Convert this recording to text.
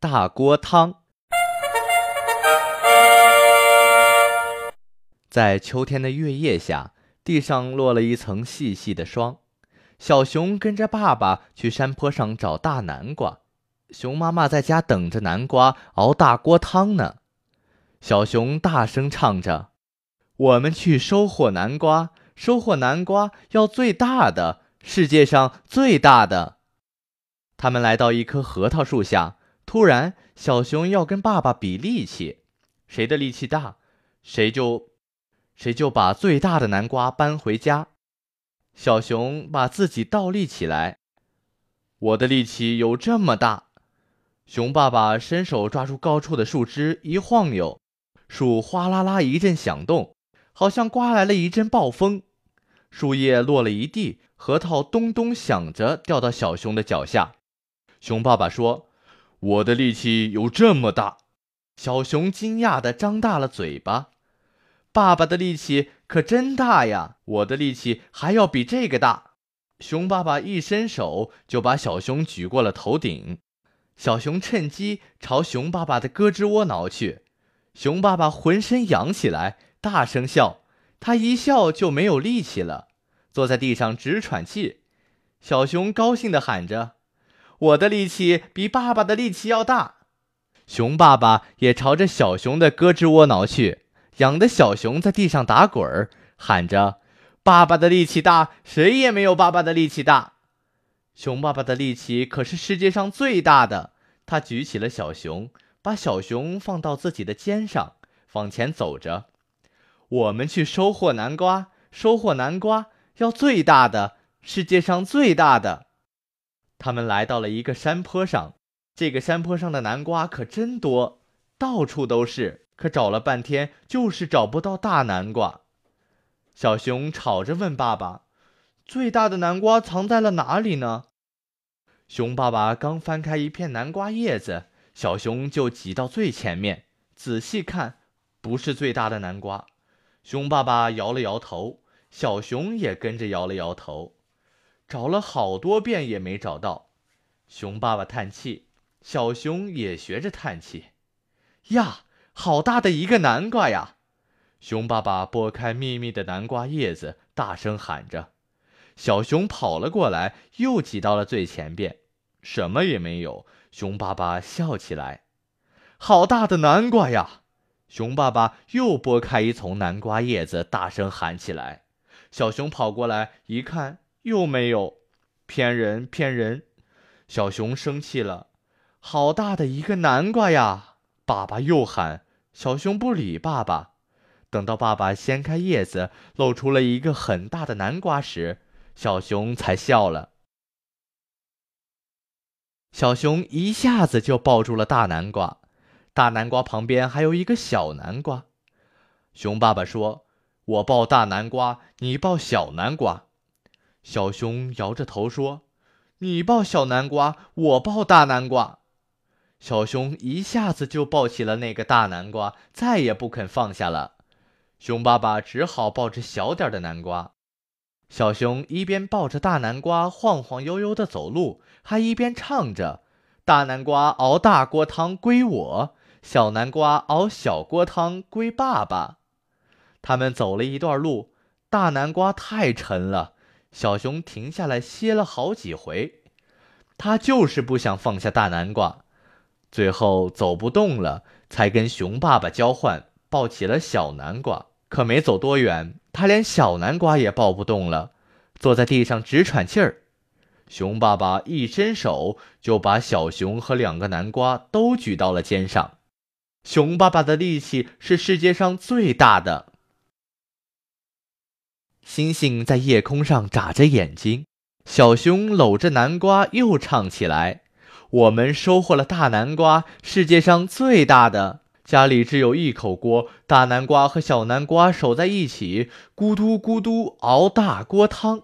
大锅汤，在秋天的月夜下，地上落了一层细细的霜。小熊跟着爸爸去山坡上找大南瓜，熊妈妈在家等着南瓜熬大锅汤呢。小熊大声唱着：“我们去收获南瓜，收获南瓜要最大的，世界上最大的。”他们来到一棵核桃树下。突然，小熊要跟爸爸比力气，谁的力气大，谁就，谁就把最大的南瓜搬回家。小熊把自己倒立起来，我的力气有这么大。熊爸爸伸手抓住高处的树枝，一晃悠，树哗啦啦一阵响动，好像刮来了一阵暴风，树叶落了一地，核桃咚咚响着掉到小熊的脚下。熊爸爸说。我的力气有这么大，小熊惊讶地张大了嘴巴。爸爸的力气可真大呀！我的力气还要比这个大。熊爸爸一伸手就把小熊举过了头顶，小熊趁机朝熊爸爸的胳肢窝挠去。熊爸爸浑身痒起来，大声笑。他一笑就没有力气了，坐在地上直喘气。小熊高兴地喊着。我的力气比爸爸的力气要大，熊爸爸也朝着小熊的胳肢窝挠去，痒的小熊在地上打滚儿，喊着：“爸爸的力气大，谁也没有爸爸的力气大。”熊爸爸的力气可是世界上最大的，他举起了小熊，把小熊放到自己的肩上，往前走着。我们去收获南瓜，收获南瓜要最大的，世界上最大的。他们来到了一个山坡上，这个山坡上的南瓜可真多，到处都是。可找了半天，就是找不到大南瓜。小熊吵着问爸爸：“最大的南瓜藏在了哪里呢？”熊爸爸刚翻开一片南瓜叶子，小熊就挤到最前面，仔细看，不是最大的南瓜。熊爸爸摇了摇头，小熊也跟着摇了摇头。找了好多遍也没找到，熊爸爸叹气，小熊也学着叹气。呀，好大的一个南瓜呀！熊爸爸拨开密密的南瓜叶子，大声喊着。小熊跑了过来，又挤到了最前边，什么也没有。熊爸爸笑起来：“好大的南瓜呀！”熊爸爸又拨开一丛南瓜叶子，大声喊起来。小熊跑过来一看。又没有，骗人骗人！小熊生气了，好大的一个南瓜呀！爸爸又喊，小熊不理爸爸。等到爸爸掀开叶子，露出了一个很大的南瓜时，小熊才笑了。小熊一下子就抱住了大南瓜，大南瓜旁边还有一个小南瓜。熊爸爸说：“我抱大南瓜，你抱小南瓜。”小熊摇着头说：“你抱小南瓜，我抱大南瓜。”小熊一下子就抱起了那个大南瓜，再也不肯放下了。熊爸爸只好抱着小点的南瓜。小熊一边抱着大南瓜晃晃悠悠地走路，还一边唱着：“大南瓜熬大锅汤归我，小南瓜熬小锅汤归爸爸。”他们走了一段路，大南瓜太沉了。小熊停下来歇了好几回，他就是不想放下大南瓜，最后走不动了，才跟熊爸爸交换抱起了小南瓜。可没走多远，他连小南瓜也抱不动了，坐在地上直喘气儿。熊爸爸一伸手就把小熊和两个南瓜都举到了肩上。熊爸爸的力气是世界上最大的。星星在夜空上眨着眼睛，小熊搂着南瓜又唱起来：“我们收获了大南瓜，世界上最大的。家里只有一口锅，大南瓜和小南瓜守在一起，咕嘟咕嘟熬大锅汤。